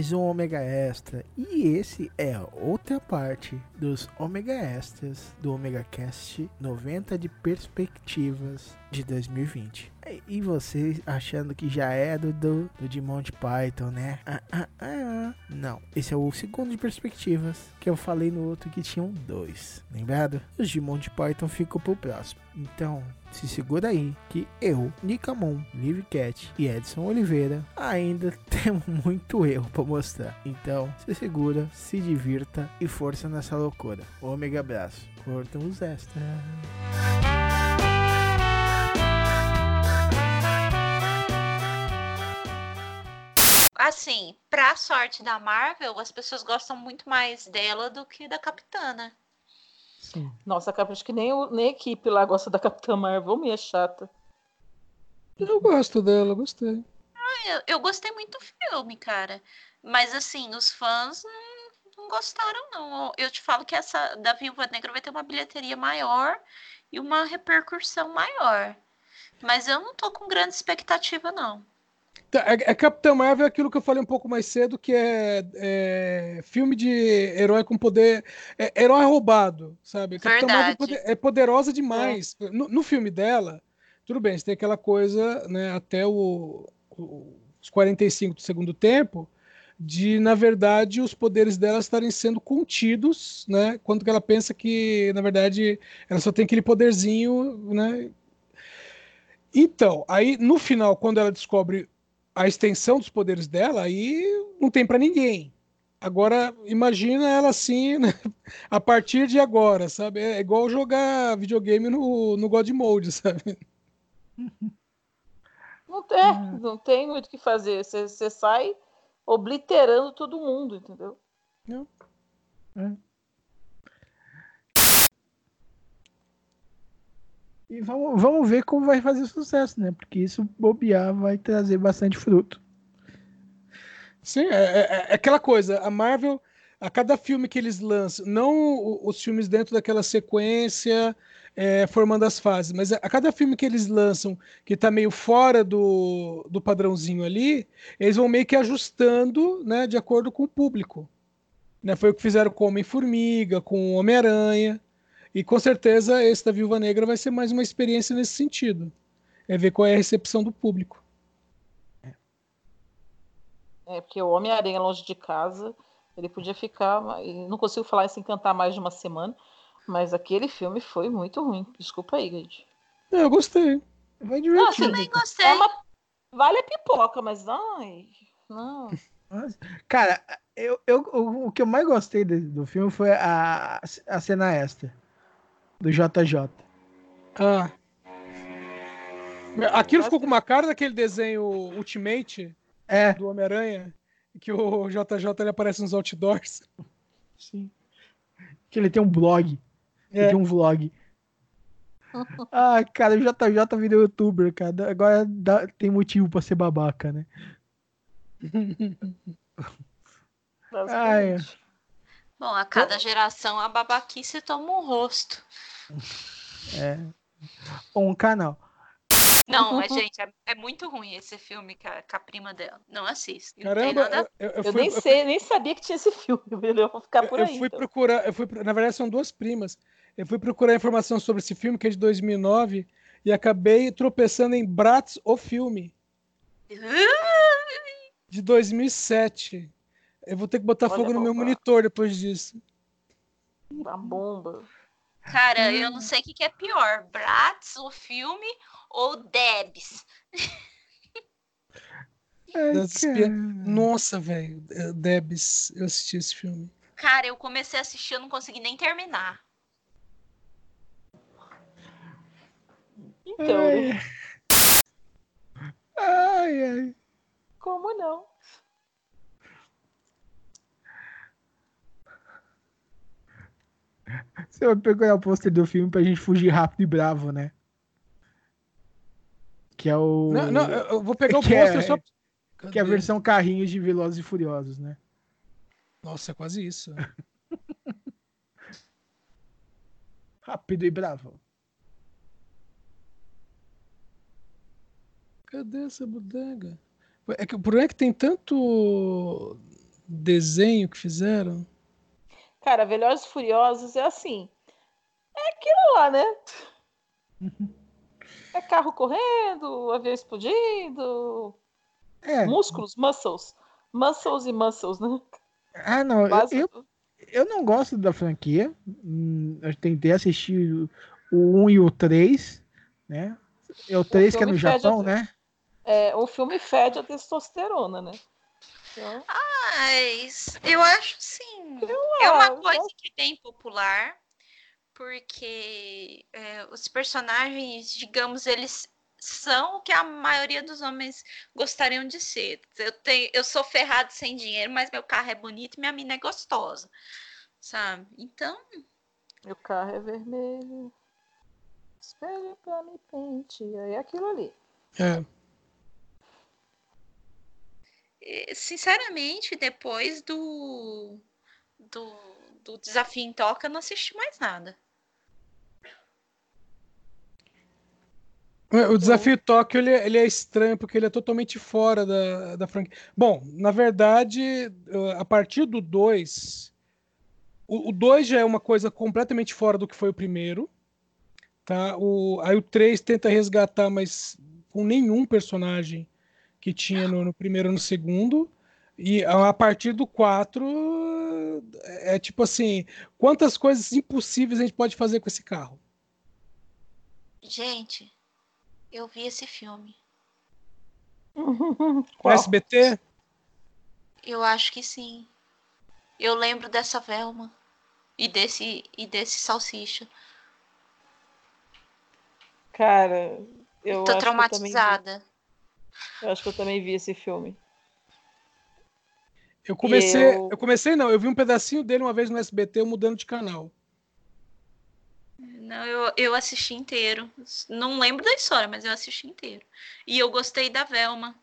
Mais um Ômega Extra. E esse é outra parte dos Ômega Extras do Omega Cast 90 de perspectivas de 2020. E vocês achando que já é do, do, do de Monty Python, né? Ah, ah, ah. Não, esse é o segundo de perspectivas que eu falei no outro que tinham dois, lembrado? Os de Monty Python ficam pro próximo. Então, se segura aí que eu, Nicamon, Live Cat e Edson Oliveira ainda temos muito erro para mostrar. Então, se segura, se divirta e força nessa loucura. Ômega abraço. Curtam os extras. assim, pra sorte da Marvel, as pessoas gostam muito mais dela do que da Capitana. Sim. Nossa, acho que nem, o, nem a equipe lá gosta da Capitã Marvel, meio chata. Eu gosto dela, gostei. Ah, eu, eu, gostei muito do filme, cara. Mas assim, os fãs não, não gostaram, não. Eu te falo que essa da Viúva Negra vai ter uma bilheteria maior e uma repercussão maior. Mas eu não tô com grande expectativa, não. Tá, é, é Capitão Marvel é aquilo que eu falei um pouco mais cedo, que é, é filme de herói com poder. É, herói roubado, sabe? Capitão Marvel é, é poderosa demais. É. No, no, filme dela, tudo bem, você tem aquela coisa, né, até o, o, os 45 do segundo tempo, de, na verdade, os poderes dela estarem sendo contidos, né? Quando ela pensa que, na verdade, ela só tem aquele poderzinho, né? Então, aí no final, quando ela descobre a extensão dos poderes dela, aí não tem para ninguém. Agora, imagina ela assim, né? a partir de agora, sabe? É igual jogar videogame no, no God Mode, sabe? Não tem, hum. não tem muito o que fazer. Você sai obliterando todo mundo, entendeu? Não. É. E vamos, vamos ver como vai fazer sucesso, né? Porque isso bobear vai trazer bastante fruto. Sim, é, é, é, aquela coisa. A Marvel, a cada filme que eles lançam, não os filmes dentro daquela sequência é, formando as fases, mas a cada filme que eles lançam que está meio fora do, do padrãozinho ali, eles vão meio que ajustando, né, de acordo com o público. Né, foi o que fizeram com Homem-Formiga, com Homem-Aranha. E com certeza esse da Viúva Negra vai ser mais uma experiência nesse sentido. É ver qual é a recepção do público. É, porque o Homem-Aranha longe de casa, ele podia ficar. Não consigo falar sem cantar mais de uma semana, mas aquele filme foi muito ruim. Desculpa aí, Gade. É, eu gostei. Vai divertir. Eu também gostei. É uma... Vale a pipoca, mas ai, não. Cara, eu, eu, o que eu mais gostei do filme foi a, a cena extra do JJ. Ah. Aquilo ficou com uma cara daquele desenho Ultimate é. do Homem-Aranha, que o JJ ele aparece nos outdoors. Sim. Que ele tem um blog. É. Ele tem um vlog. ah, cara, o JJ virou youtuber, cara. Agora dá, tem motivo pra ser babaca, né? Ai. Bom, a cada geração a babaquice toma um rosto. É. Ou um canal. Não, mas, gente, é, é, muito ruim esse filme com a, com a prima dela. Não assista. Caramba, nada... eu, eu, eu, fui, nem sei, nem sabia que tinha esse filme, eu vou ficar por aí. Eu fui então. procurar, eu fui, na verdade são duas primas. Eu fui procurar informação sobre esse filme, que é de 2009, e acabei tropeçando em Bratz, o filme. de 2007. Eu vou ter que botar Olha fogo no meu monitor depois disso. Uma bomba. Cara, eu não sei o que, que é pior: Bratz, o filme, ou Debs. Nossa, velho. Debs, eu assisti esse filme. Cara, eu comecei a assistir, eu não consegui nem terminar. Então. Ai, ai. Como não. Você vai pegar o pôster do filme pra gente fugir rápido e bravo, né? Que é o. Não, não eu vou pegar o pôster é... só. Que é a versão carrinhos de Velozes e Furiosos, né? Nossa, é quase isso. Rápido e bravo. Cadê essa bodega? É que o problema é que tem tanto desenho que fizeram. Cara, Velozes Furiosos é assim. É aquilo lá, né? É carro correndo, avião explodindo. É. Músculos, muscles. Muscles e muscles, né? Ah, não. Eu, eu, eu, não gosto da franquia. Hum, eu tentei assistir o 1 e o 3, né? É o 3 o que é no Japão, a, né? É, o filme fede a testosterona, né? Mas eu acho sim. Eu é uma coisa que tem popular, porque é, os personagens, digamos, eles são o que a maioria dos homens gostariam de ser. Eu, tenho, eu sou ferrado sem dinheiro, mas meu carro é bonito e minha mina é gostosa. Sabe? Então. Meu carro é vermelho. Espere pra me pentear. É aquilo ali. É. Sinceramente, depois do, do, do desafio em toca, eu não assisti mais nada. O desafio Tóquio ele, é, ele, é estranho porque ele é totalmente fora da, da franquia. Bom, na verdade, a partir do 2, o 2 já é uma coisa completamente fora do que foi o primeiro. Tá? O, aí o 3 tenta resgatar, mas com nenhum personagem que tinha no, no primeiro e no segundo. E a partir do 4 é tipo assim, quantas coisas impossíveis a gente pode fazer com esse carro? Gente, eu vi esse filme. O SBT? Eu acho que sim. Eu lembro dessa Velma e desse e desse salsicha. Cara, eu tô traumatizada. Eu, eu acho que eu também vi esse filme. Eu comecei, eu... eu comecei não, eu vi um pedacinho dele uma vez no SBT, mudando de canal. Não, eu, eu assisti inteiro. Não lembro da história, mas eu assisti inteiro. E eu gostei da Velma.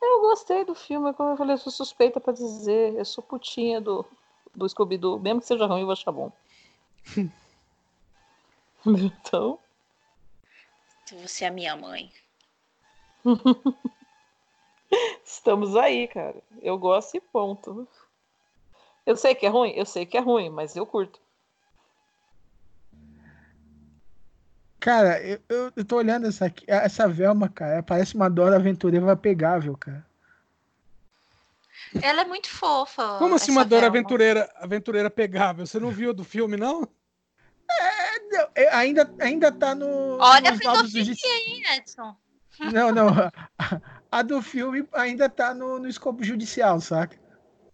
Eu gostei do filme, como eu falei, eu sou suspeita para dizer. Eu sou putinha do, do Scooby-Doo. Mesmo que seja ruim, eu vou achar bom. então. Você é minha mãe. Estamos aí, cara. Eu gosto e ponto. Eu sei que é ruim, eu sei que é ruim, mas eu curto. Cara, eu, eu, eu tô olhando essa, aqui, essa Velma, cara. Parece uma Dora Aventureira pegável, cara. Ela é muito fofa. Como assim uma Dora Aventureira, aventureira pegável? Você não viu do filme, não? É, não, é, ainda, ainda tá no. Olha a pedofilia aí, Edson. Não, não. A, do filme ainda tá no, no escopo judicial, saca?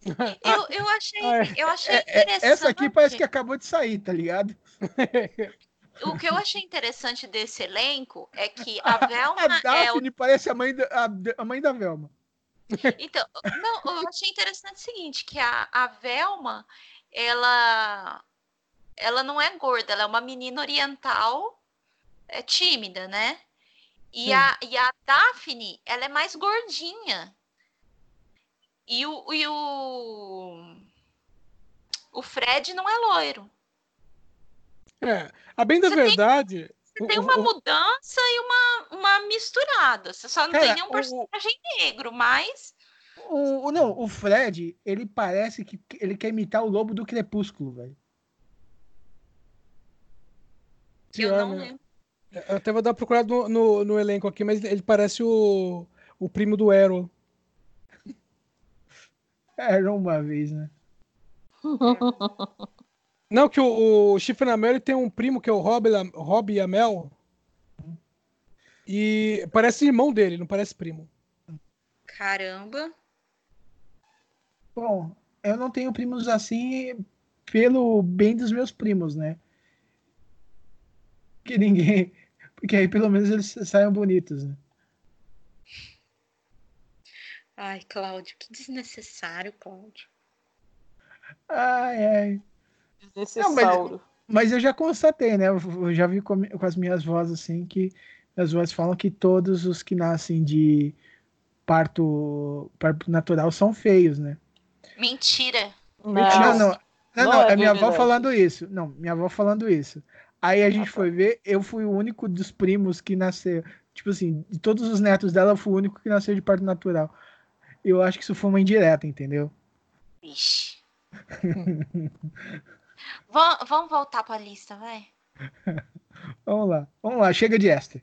Eu, eu achei, eu achei interessante. É, essa aqui parece que acabou de sair, tá ligado? O que eu achei interessante desse elenco é que a Velma. A Daphne é o... parece a mãe, da, a, a, mãe da Velma. Então, não, eu achei interessante o seguinte: que a, a Velma, ela, ela não é gorda, ela é uma menina oriental é tímida, né? E a, e a Daphne, ela é mais gordinha. E o, e o, o Fred não é loiro. É, a bem da você verdade. Tem, você tem uma o, mudança e uma, uma misturada. Você só não tem nenhum personagem o, negro, mas. O, não, o Fred, ele parece que ele quer imitar o lobo do crepúsculo, velho. Eu não lembro. Eu até vou dar uma procurada no, no, no, elenco aqui, mas ele parece o, o primo do Arrow. Era uma vez, né? Não, que o, o Chifre na Mel tem um primo que é o Rob, Rob Amel. E parece irmão dele, não parece primo. Caramba. Bom, eu não tenho primos assim pelo bem dos meus primos, né? Que ninguém. Porque aí pelo menos eles saiam bonitos, né? Ai, Cláudio, que desnecessário, Cláudio. Ai, ai. Desnecessário. Não, mas, mas, eu já constatei, né? Eu já vi com, com as minhas vozes assim que as vozes falam que todos os que nascem de parto, parto natural são feios, né? Mentira. Não, não, não. Não, não, é, é minha avó falando isso. Não, minha avó falando isso. Aí a ah, gente tá. foi ver, eu fui o único dos primos que nasceu. Tipo assim, de todos os netos dela, eu fui o único que nasceu de parto natural. Eu acho que isso foi uma indireta, entendeu? Ixi. vamos voltar para a lista, vai. vamos lá, vamos lá, chega de Esther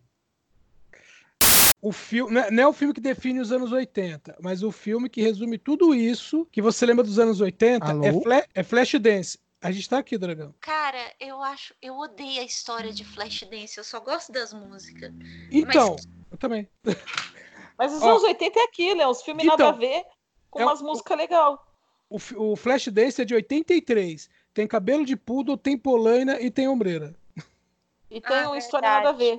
o filme não, é, não é o filme que define os anos 80, mas o filme que resume tudo isso que você lembra dos anos 80 é, Fla é Flashdance. A gente tá aqui, Dragão. Cara, eu acho, eu odeio a história de Flashdance, eu só gosto das músicas. Então, mas... eu também. Mas os Ó, anos 80 é aquilo, é os filmes então, nada a ver com é umas músicas legais. O, o Flashdance é de 83. Tem cabelo de poodle, tem polaina e tem ombreira. E tem ah, uma história nada a ver.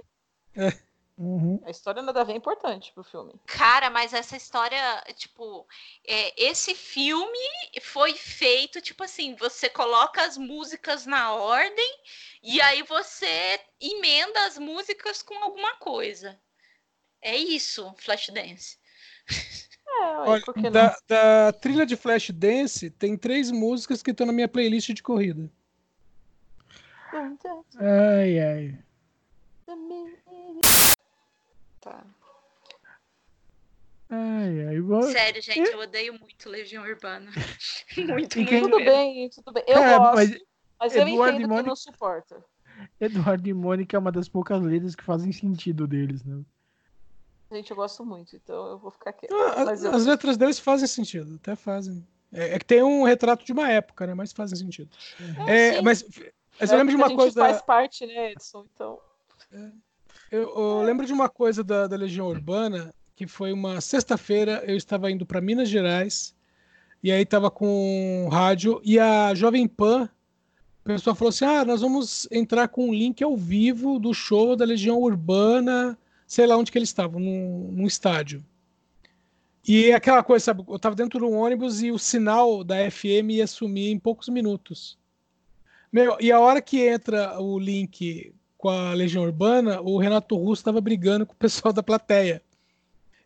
É. Uhum. A história nada a ver é importante pro filme. Cara, mas essa história, tipo, é, esse filme foi feito, tipo assim, você coloca as músicas na ordem e aí você emenda as músicas com alguma coisa. É isso, Flashdance. É, Olha, da, da, trilha de Flashdance, tem três músicas que estão na minha playlist de corrida. Ai, ai. Tá. Ai, ai, Sério, gente, eu odeio muito Legião Urbana. muito, muito. Tudo bem, tudo bem. Eu é, gosto, mas, mas eu Eduardo entendo Mônica, não suporta. Eduardo e Mônica é uma das poucas letras que fazem sentido deles, né? Gente, eu gosto muito, então eu vou ficar quieto. Ah, as, eu... as, letras deles fazem sentido, até fazem. É, é, que tem um retrato de uma época, né? Mas fazem sentido. É, é mas, mas eu é lembro de uma coisa. faz parte, né, Edson? Então. Eu, eu lembro de uma coisa da, da Legião Urbana, que foi uma sexta-feira, eu estava indo para Minas Gerais, e aí estava com rádio, e a Jovem Pan, o pessoal falou assim: ah, nós vamos entrar com um link ao vivo do show da Legião Urbana, sei lá onde que eles estavam, num, num estádio. E aquela coisa, sabe, eu estava dentro do ônibus e o sinal da FM ia sumir em poucos minutos. Meu, e a hora que entra o link com a Legião Urbana, o Renato Russo estava brigando com o pessoal da plateia.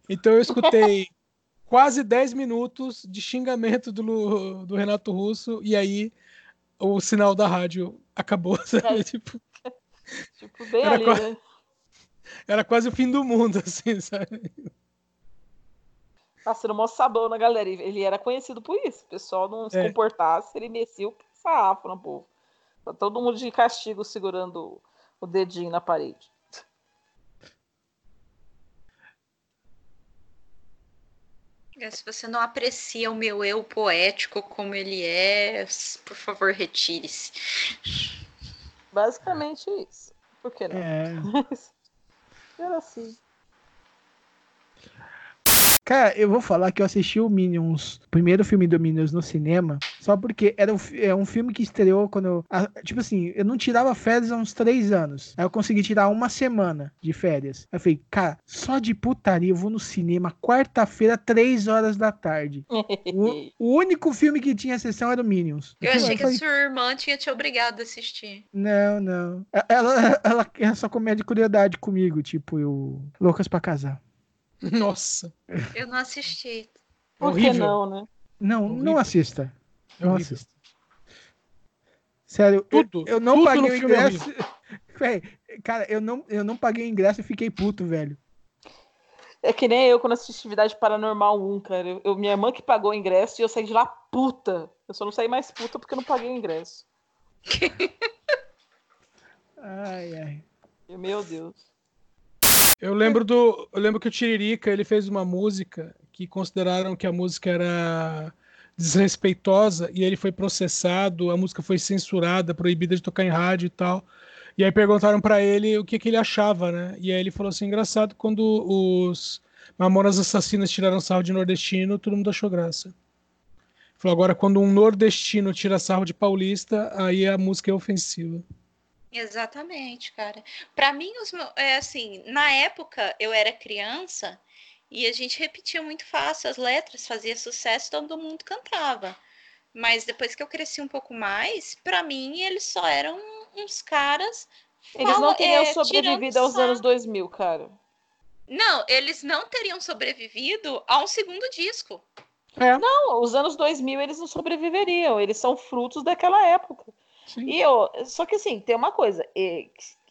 Então eu escutei quase 10 minutos de xingamento do, do Renato Russo e aí o sinal da rádio acabou, sabe? É. Tipo, tipo bem era, ali, quase, né? era quase o fim do mundo, assim, sabe? Passando mó sabão na galera. Ele era conhecido por isso. O pessoal não se é. comportasse, ele mecia o sarrafo no povo. Tá todo mundo de castigo segurando o dedinho na parede. É, se você não aprecia o meu eu poético como ele é, por favor, retire-se. Basicamente isso. Por que não? É. Era assim. Cara, eu vou falar que eu assisti o Minions, o primeiro filme do Minions no cinema, só porque era um, é um filme que estreou quando eu. A, tipo assim, eu não tirava férias há uns três anos. Aí eu consegui tirar uma semana de férias. Aí eu falei, cara, só de putaria eu vou no cinema quarta-feira, três horas da tarde. o, o, único filme que tinha sessão era o Minions. Eu achei que a sua irmã tinha te obrigado a assistir. Não, não. Ela, ela, ela é só comédia de curiosidade comigo, tipo, eu. Loucas pra casar. Nossa. Eu não assisti. Por que não, né? Não, não assista. Não assista. Sério, tudo, eu, eu não paguei o ingresso. Véi, cara, eu não, eu não paguei o ingresso e fiquei puto, velho. É que nem eu quando assisti Atividade Paranormal 1, cara. Eu, eu, minha irmã que pagou o ingresso e eu saí de lá puta. Eu só não saí mais puta porque eu não paguei o ingresso. ai, ai. Meu Deus. Eu lembro do. Eu lembro que o Tiririca ele fez uma música que consideraram que a música era desrespeitosa e ele foi processado, a música foi censurada, proibida de tocar em rádio e tal. E aí perguntaram para ele o que, que ele achava, né? E aí ele falou assim: engraçado, quando os Mamonas Assassinas tiraram sarro de nordestino, todo mundo achou graça. Falou, agora quando um nordestino tira sarro de paulista, aí a música é ofensiva. Exatamente, cara. Para mim, os, é assim, na época eu era criança E a gente repetia muito fácil as letras, fazia sucesso, todo mundo cantava. Mas depois que eu cresci um pouco mais, para mim eles só eram uns caras. Eles não teriam é, sobrevivido aos anos 2000, cara. Não, eles não teriam sobrevivido a um segundo disco. É. Não, os anos 2000 eles não sobreviveriam, eles são frutos daquela época. Sim. E eu, só que assim, tem uma coisa,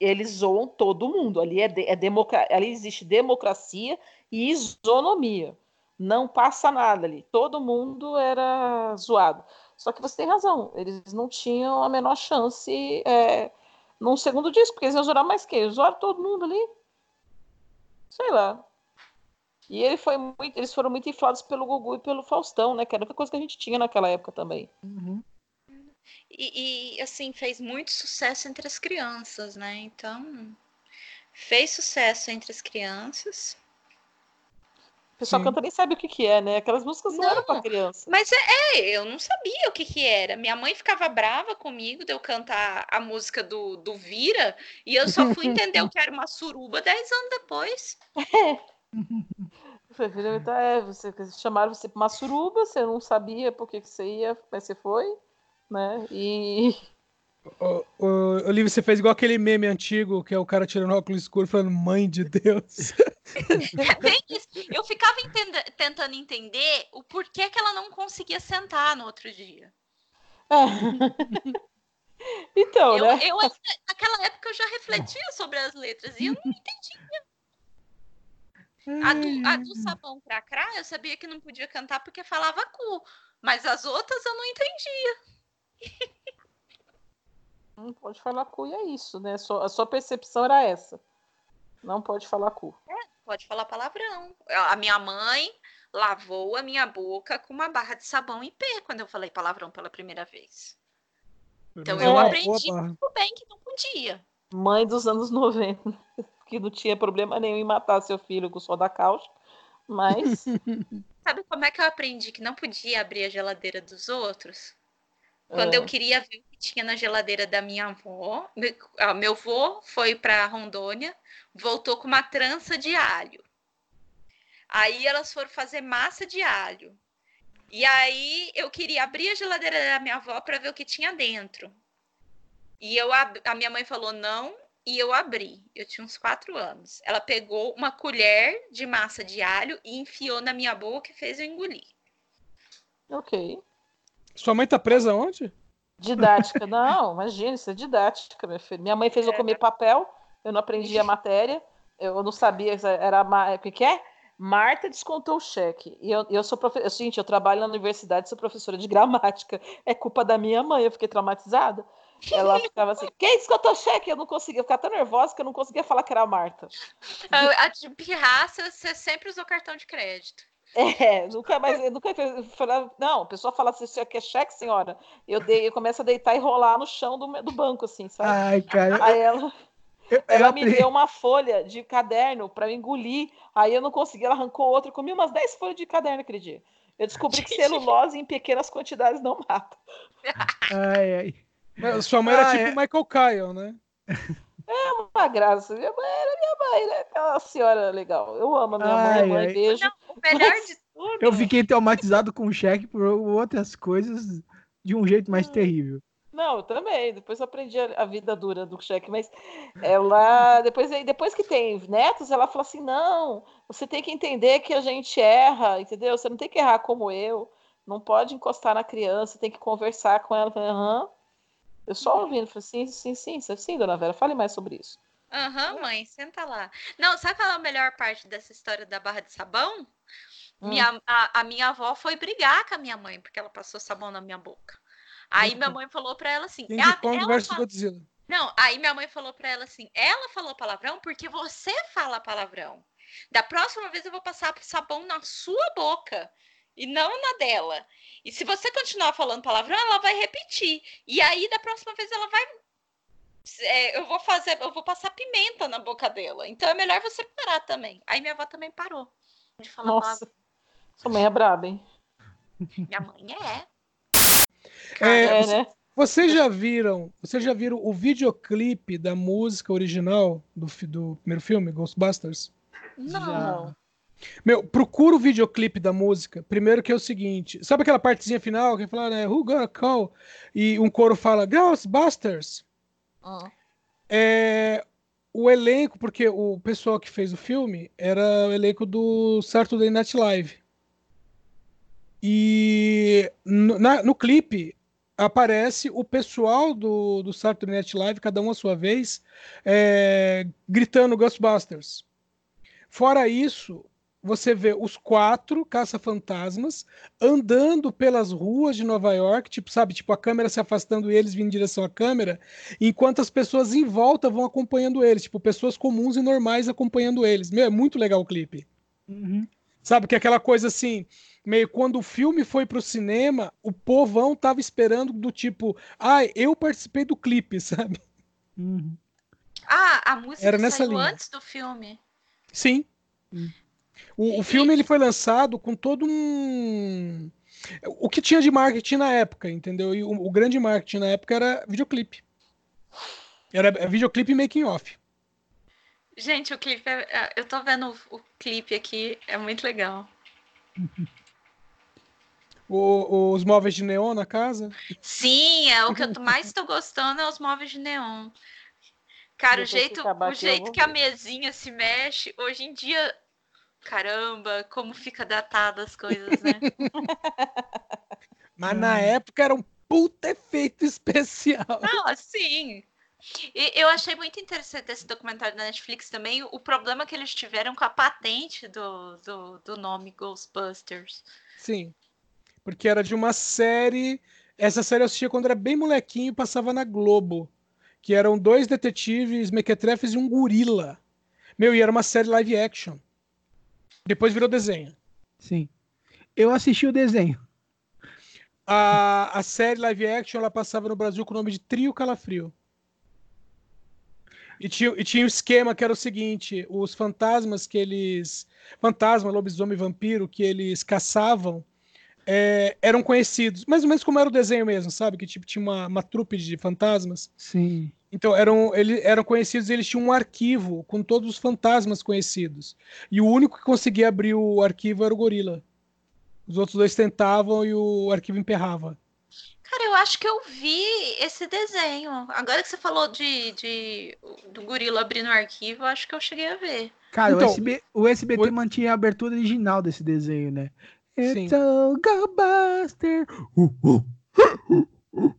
eles zoam todo mundo, ali, é, de, é democra, ali existe democracia e isonomia. Não passa nada ali, todo mundo era zoado. Só que você tem razão, eles não tinham a menor chance é, num segundo disco, porque eles iam zoar mais que? Zoaram todo mundo ali. Sei lá. E ele foi muito, eles foram muito inflados pelo Gugu e pelo Faustão, né? Que era a única coisa que a gente tinha naquela época também. Uhum. E, e, assim, fez muito sucesso entre as crianças, né? Então, fez sucesso entre as crianças. O pessoal Sim. canta nem sabe o que, que é, né? Aquelas músicas não, não eram para criança. Mas é, é, eu não sabia o que, que era. Minha mãe ficava brava comigo de eu cantar a música do, do Vira, e eu só fui entender o que era uma suruba dez anos depois. É. Tá, é, você chamaram você para uma suruba, você não sabia por que, que você ia, mas você foi, né? E. O, o, Olivia, você fez igual aquele meme antigo que é o cara tirando óculos escuro falando mãe de Deus. É bem isso. Eu ficava tentando entender o porquê que ela não conseguia sentar no outro dia. então, eu, né? Eu, naquela época eu já refletia sobre as letras e eu não entendia. A do, a do sabão cracrá, eu sabia que não podia cantar porque falava cu. Mas as outras eu não entendia. Não pode falar cu e é isso, né? A sua percepção era essa. Não pode falar cu. É, pode falar palavrão. A minha mãe lavou a minha boca com uma barra de sabão em pé quando eu falei palavrão pela primeira vez. Então eu aprendi muito bem que não podia. Mãe dos anos 90 que não tinha problema nenhum em matar seu filho com o sol da cáustica, mas. Sabe como é que eu aprendi que não podia abrir a geladeira dos outros? Quando é. eu queria ver o que tinha na geladeira da minha avó, meu avô foi para Rondônia, voltou com uma trança de alho. Aí elas foram fazer massa de alho. E aí eu queria abrir a geladeira da minha avó para ver o que tinha dentro. E eu a minha mãe falou: "Não, e eu abri. Eu tinha uns quatro anos. Ela pegou uma colher de massa de alho e enfiou na minha boca e fez eu engolir. Ok. Sua mãe tá presa onde? Didática. Não, imagina, isso é didática, meu filho. Minha mãe fez eu comer papel, eu não aprendi a matéria, eu não sabia, era o que, que é? Marta descontou o cheque. E eu, eu sou professora. Gente, eu trabalho na universidade, sou professora de gramática. É culpa da minha mãe, eu fiquei traumatizada. Ela ficava assim, quem descontou cheque? Eu não conseguia, eu ficava tão nervosa que eu não conseguia falar que era a Marta. A, de pirraça, você sempre usou cartão de crédito. É, nunca mais, nunca não, a pessoa fala assim, você quer cheque, senhora? Eu, dei, eu começo a deitar e rolar no chão do, do banco, assim, sabe? Ai, cara. Aí ela, ela me deu uma folha de caderno para engolir, aí eu não consegui, ela arrancou outra, comi umas 10 folhas de caderno aquele dia. Eu descobri que celulose em pequenas quantidades não mata. Ai, ai. Mas sua mãe ah, era tipo é... Michael Kyle, né? É uma graça. Minha mãe era minha mãe, né? Aquela senhora legal. Eu amo a minha ai, mãe, mãe, beijo. Não, o melhor mas... de tudo. Eu fiquei traumatizado com o cheque por outras coisas de um jeito mais terrível. Não, eu também. Depois eu aprendi a, vida dura do cheque, mas ela depois depois que tem netos, ela fala assim: "Não, você tem que entender que a gente erra, entendeu? Você não tem que errar como eu. Não pode encostar na criança, tem que conversar com ela". Aham. Eu só ouvindo, falei, sim, sim, sim, sim, dona Vera, fale mais sobre isso. Aham, uhum, mãe, senta lá. Não, sabe qual é a melhor parte dessa história da barra de sabão? Hum. Minha, a, a, minha avó foi brigar com a minha mãe, porque ela passou sabão na minha boca. Aí minha mãe falou para ela assim. King Kong ela versus fala... Godzilla. Não, aí minha mãe falou para ela assim: ela falou palavrão porque você fala palavrão. Da próxima vez eu vou passar sabão na sua boca e não na dela. E se você continuar falando palavrão, ela vai repetir. E aí, da próxima vez, ela vai. É, eu vou fazer, eu vou passar pimenta na boca dela. Então é melhor você parar também. Aí minha avó também parou de falar Nossa, palavrão. Sua mãe é braba, hein? Minha mãe é. É, é né? Vocês já viram? Vocês já viram o videoclipe da música original do, do primeiro filme, Ghostbusters? Não. Já. Meu, procura o videoclipe da música. Primeiro que é o seguinte. Sabe aquela partezinha final que fala, né? Who gonna call? E um coro fala, Ghostbusters. Hum. É, o elenco, porque o pessoal que fez o filme era o elenco do Saturday Night Live. E no, na, no clipe aparece o pessoal do, do Saturday Night Live, cada um à sua vez, é, gritando Ghostbusters. Fora isso, você vê os quatro caça-fantasmas andando pelas ruas de Nova York, tipo, sabe, tipo a câmera se afastando e eles vindo em direção à câmera, enquanto as pessoas em volta vão acompanhando eles, tipo, pessoas comuns e normais acompanhando eles. Meu, é muito legal o clipe. Uhum. Sabe, que é aquela coisa assim, meio quando o filme foi pro cinema, o povão tava esperando do tipo, ah, eu participei do clipe, sabe? Uhum. Ah, a música Era nessa saiu linha. antes do filme. Sim. O, o filme ele foi lançado com todo um. O que tinha de marketing na época, entendeu? E o, o grande marketing na época era videoclipe. Era videoclipe e making off. Gente, o clipe é, é- Eu tô vendo o, o clipe aqui, é muito legal. O- os móveis de neon na casa. Sim, é o que eu mais tô gostando é os móveis de neon. Cara, o Depois que jeito, o jeito que a mesinha se mexe, hoje em dia, caramba, como fica datado as coisas, né? Mas na época era um puta efeito especial. Não, assim. E eu achei muito interessante esse documentário da Netflix também, o problema que eles tiveram com a patente do, do, do nome Ghostbusters. Sim. Porque era de uma série. Essa série eu assistia quando era bem molequinho e passava na Globo. Que eram dois detetives mequetrefes e um gorila. Meu, e era uma série live action. Depois virou desenho. Sim. Eu assisti o desenho. A, a série live action ela passava no Brasil com o nome de Trio Calafrio. E tinha, e tinha o esquema que era o seguinte: os fantasmas que eles. Fantasma, lobisomem, vampiro que eles caçavam é, eram conhecidos. Mais ou menos como era o desenho mesmo, sabe? Que tipo, tinha uma, uma trupe de fantasmas. Sim. Então, eram, eles eram conhecidos e eles tinham um arquivo com todos os fantasmas conhecidos. E o único que conseguia abrir o arquivo era o gorila. Os outros dois tentavam e o arquivo emperrava. Cara, eu acho que eu vi esse desenho. Agora que você falou de, de do gorila abrindo o arquivo, eu acho que eu cheguei a ver. Cara, Então, o, SB, o SBT o- mantinha a abertura original desse desenho, né? Sim. It's a Ghostbuster. Uh, uh, uh, uh.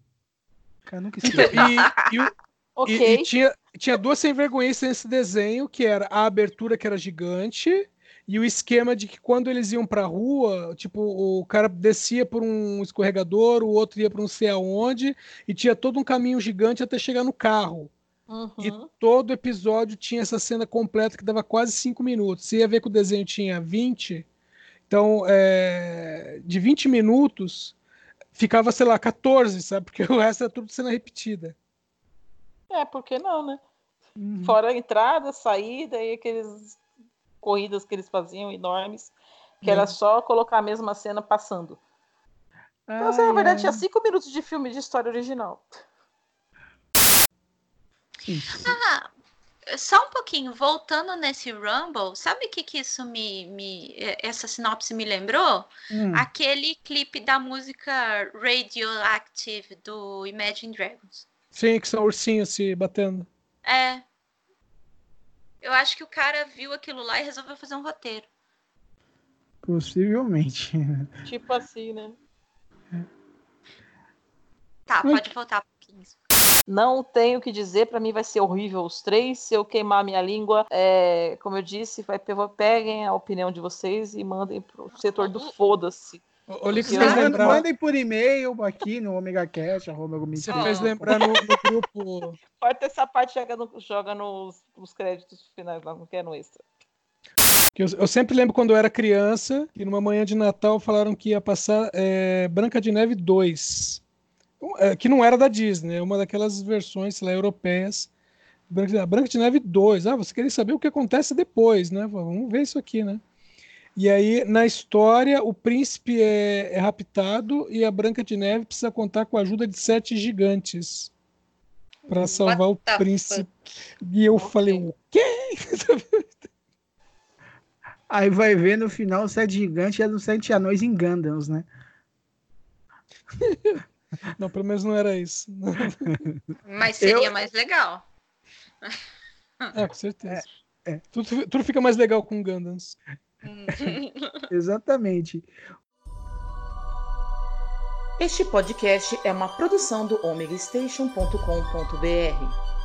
Cara, nunca esqueci. Então, e, e o- Ok. e- e tinha, tinha duas sem vergonhas nesse desenho, que era a abertura que era gigante e o esquema de que quando eles iam pra rua, tipo, o cara descia por um escorregador, o outro ia por não sei aonde, e tinha todo um caminho gigante até chegar no carro. E Uhum. todo episódio tinha essa cena completa que dava quase cinco minutos. Você ia ver que o desenho tinha 20, então é, de 20 minutos ficava, sei lá, 14, sabe? Porque o resto era tudo cena repetida. É, por que não, né? Uhum. Fora a entrada, saída e aqueles corridas que eles faziam enormes, que era Uhum. só colocar a mesma cena passando. Então, assim, na verdade, ai. tinha cinco minutos de filme de história original. Ah, só um pouquinho, voltando nesse Rumble, sabe o que, que isso me, me. Essa sinopse me lembrou? Hum. Aquele clipe da música Radioactive do Imagine Dragons. Sim, que são ursinhos se batendo. É. Eu acho que o cara viu aquilo lá e resolveu fazer um roteiro. Possivelmente. Tipo assim, né? Tá, pode voltar um pouquinho. Não tenho o que dizer, pra mim vai ser horrível os três. Se eu queimar minha língua, é, como eu disse, vai, peguem a opinião de vocês e mandem pro setor do foda-se. O o Lix Eu- fez Mandem, lembrar, mandem por e-mail aqui no OmegaCast, arroba você fez lembrar no, no grupo. Corta essa parte joga, no- joga nos, nos créditos finais não quer no extra. eu, eu sempre lembro quando eu era criança, que numa manhã de Natal falaram que ia passar é, Branca de Neve 2. É, que não era da Disney, é uma daquelas versões, sei lá, europeias. Branca de, Branca de Neve 2. Ah, você queria saber o que acontece depois, né? Vamos ver isso aqui, né? E aí, na história, o príncipe é, é raptado e a Branca de Neve precisa contar com a ajuda de sete gigantes para salvar o the príncipe. E eu Ok. falei, o quê? Aí vai ver no final o sete gigante é dos sete anões em Gandalf, né? Não, pelo menos não era isso. Mas seria Eu... mais legal. É, com certeza. É, é. Tudo, tudo, fica mais legal com Gandans. Exatamente. Este podcast é uma produção do omegastation.com.br.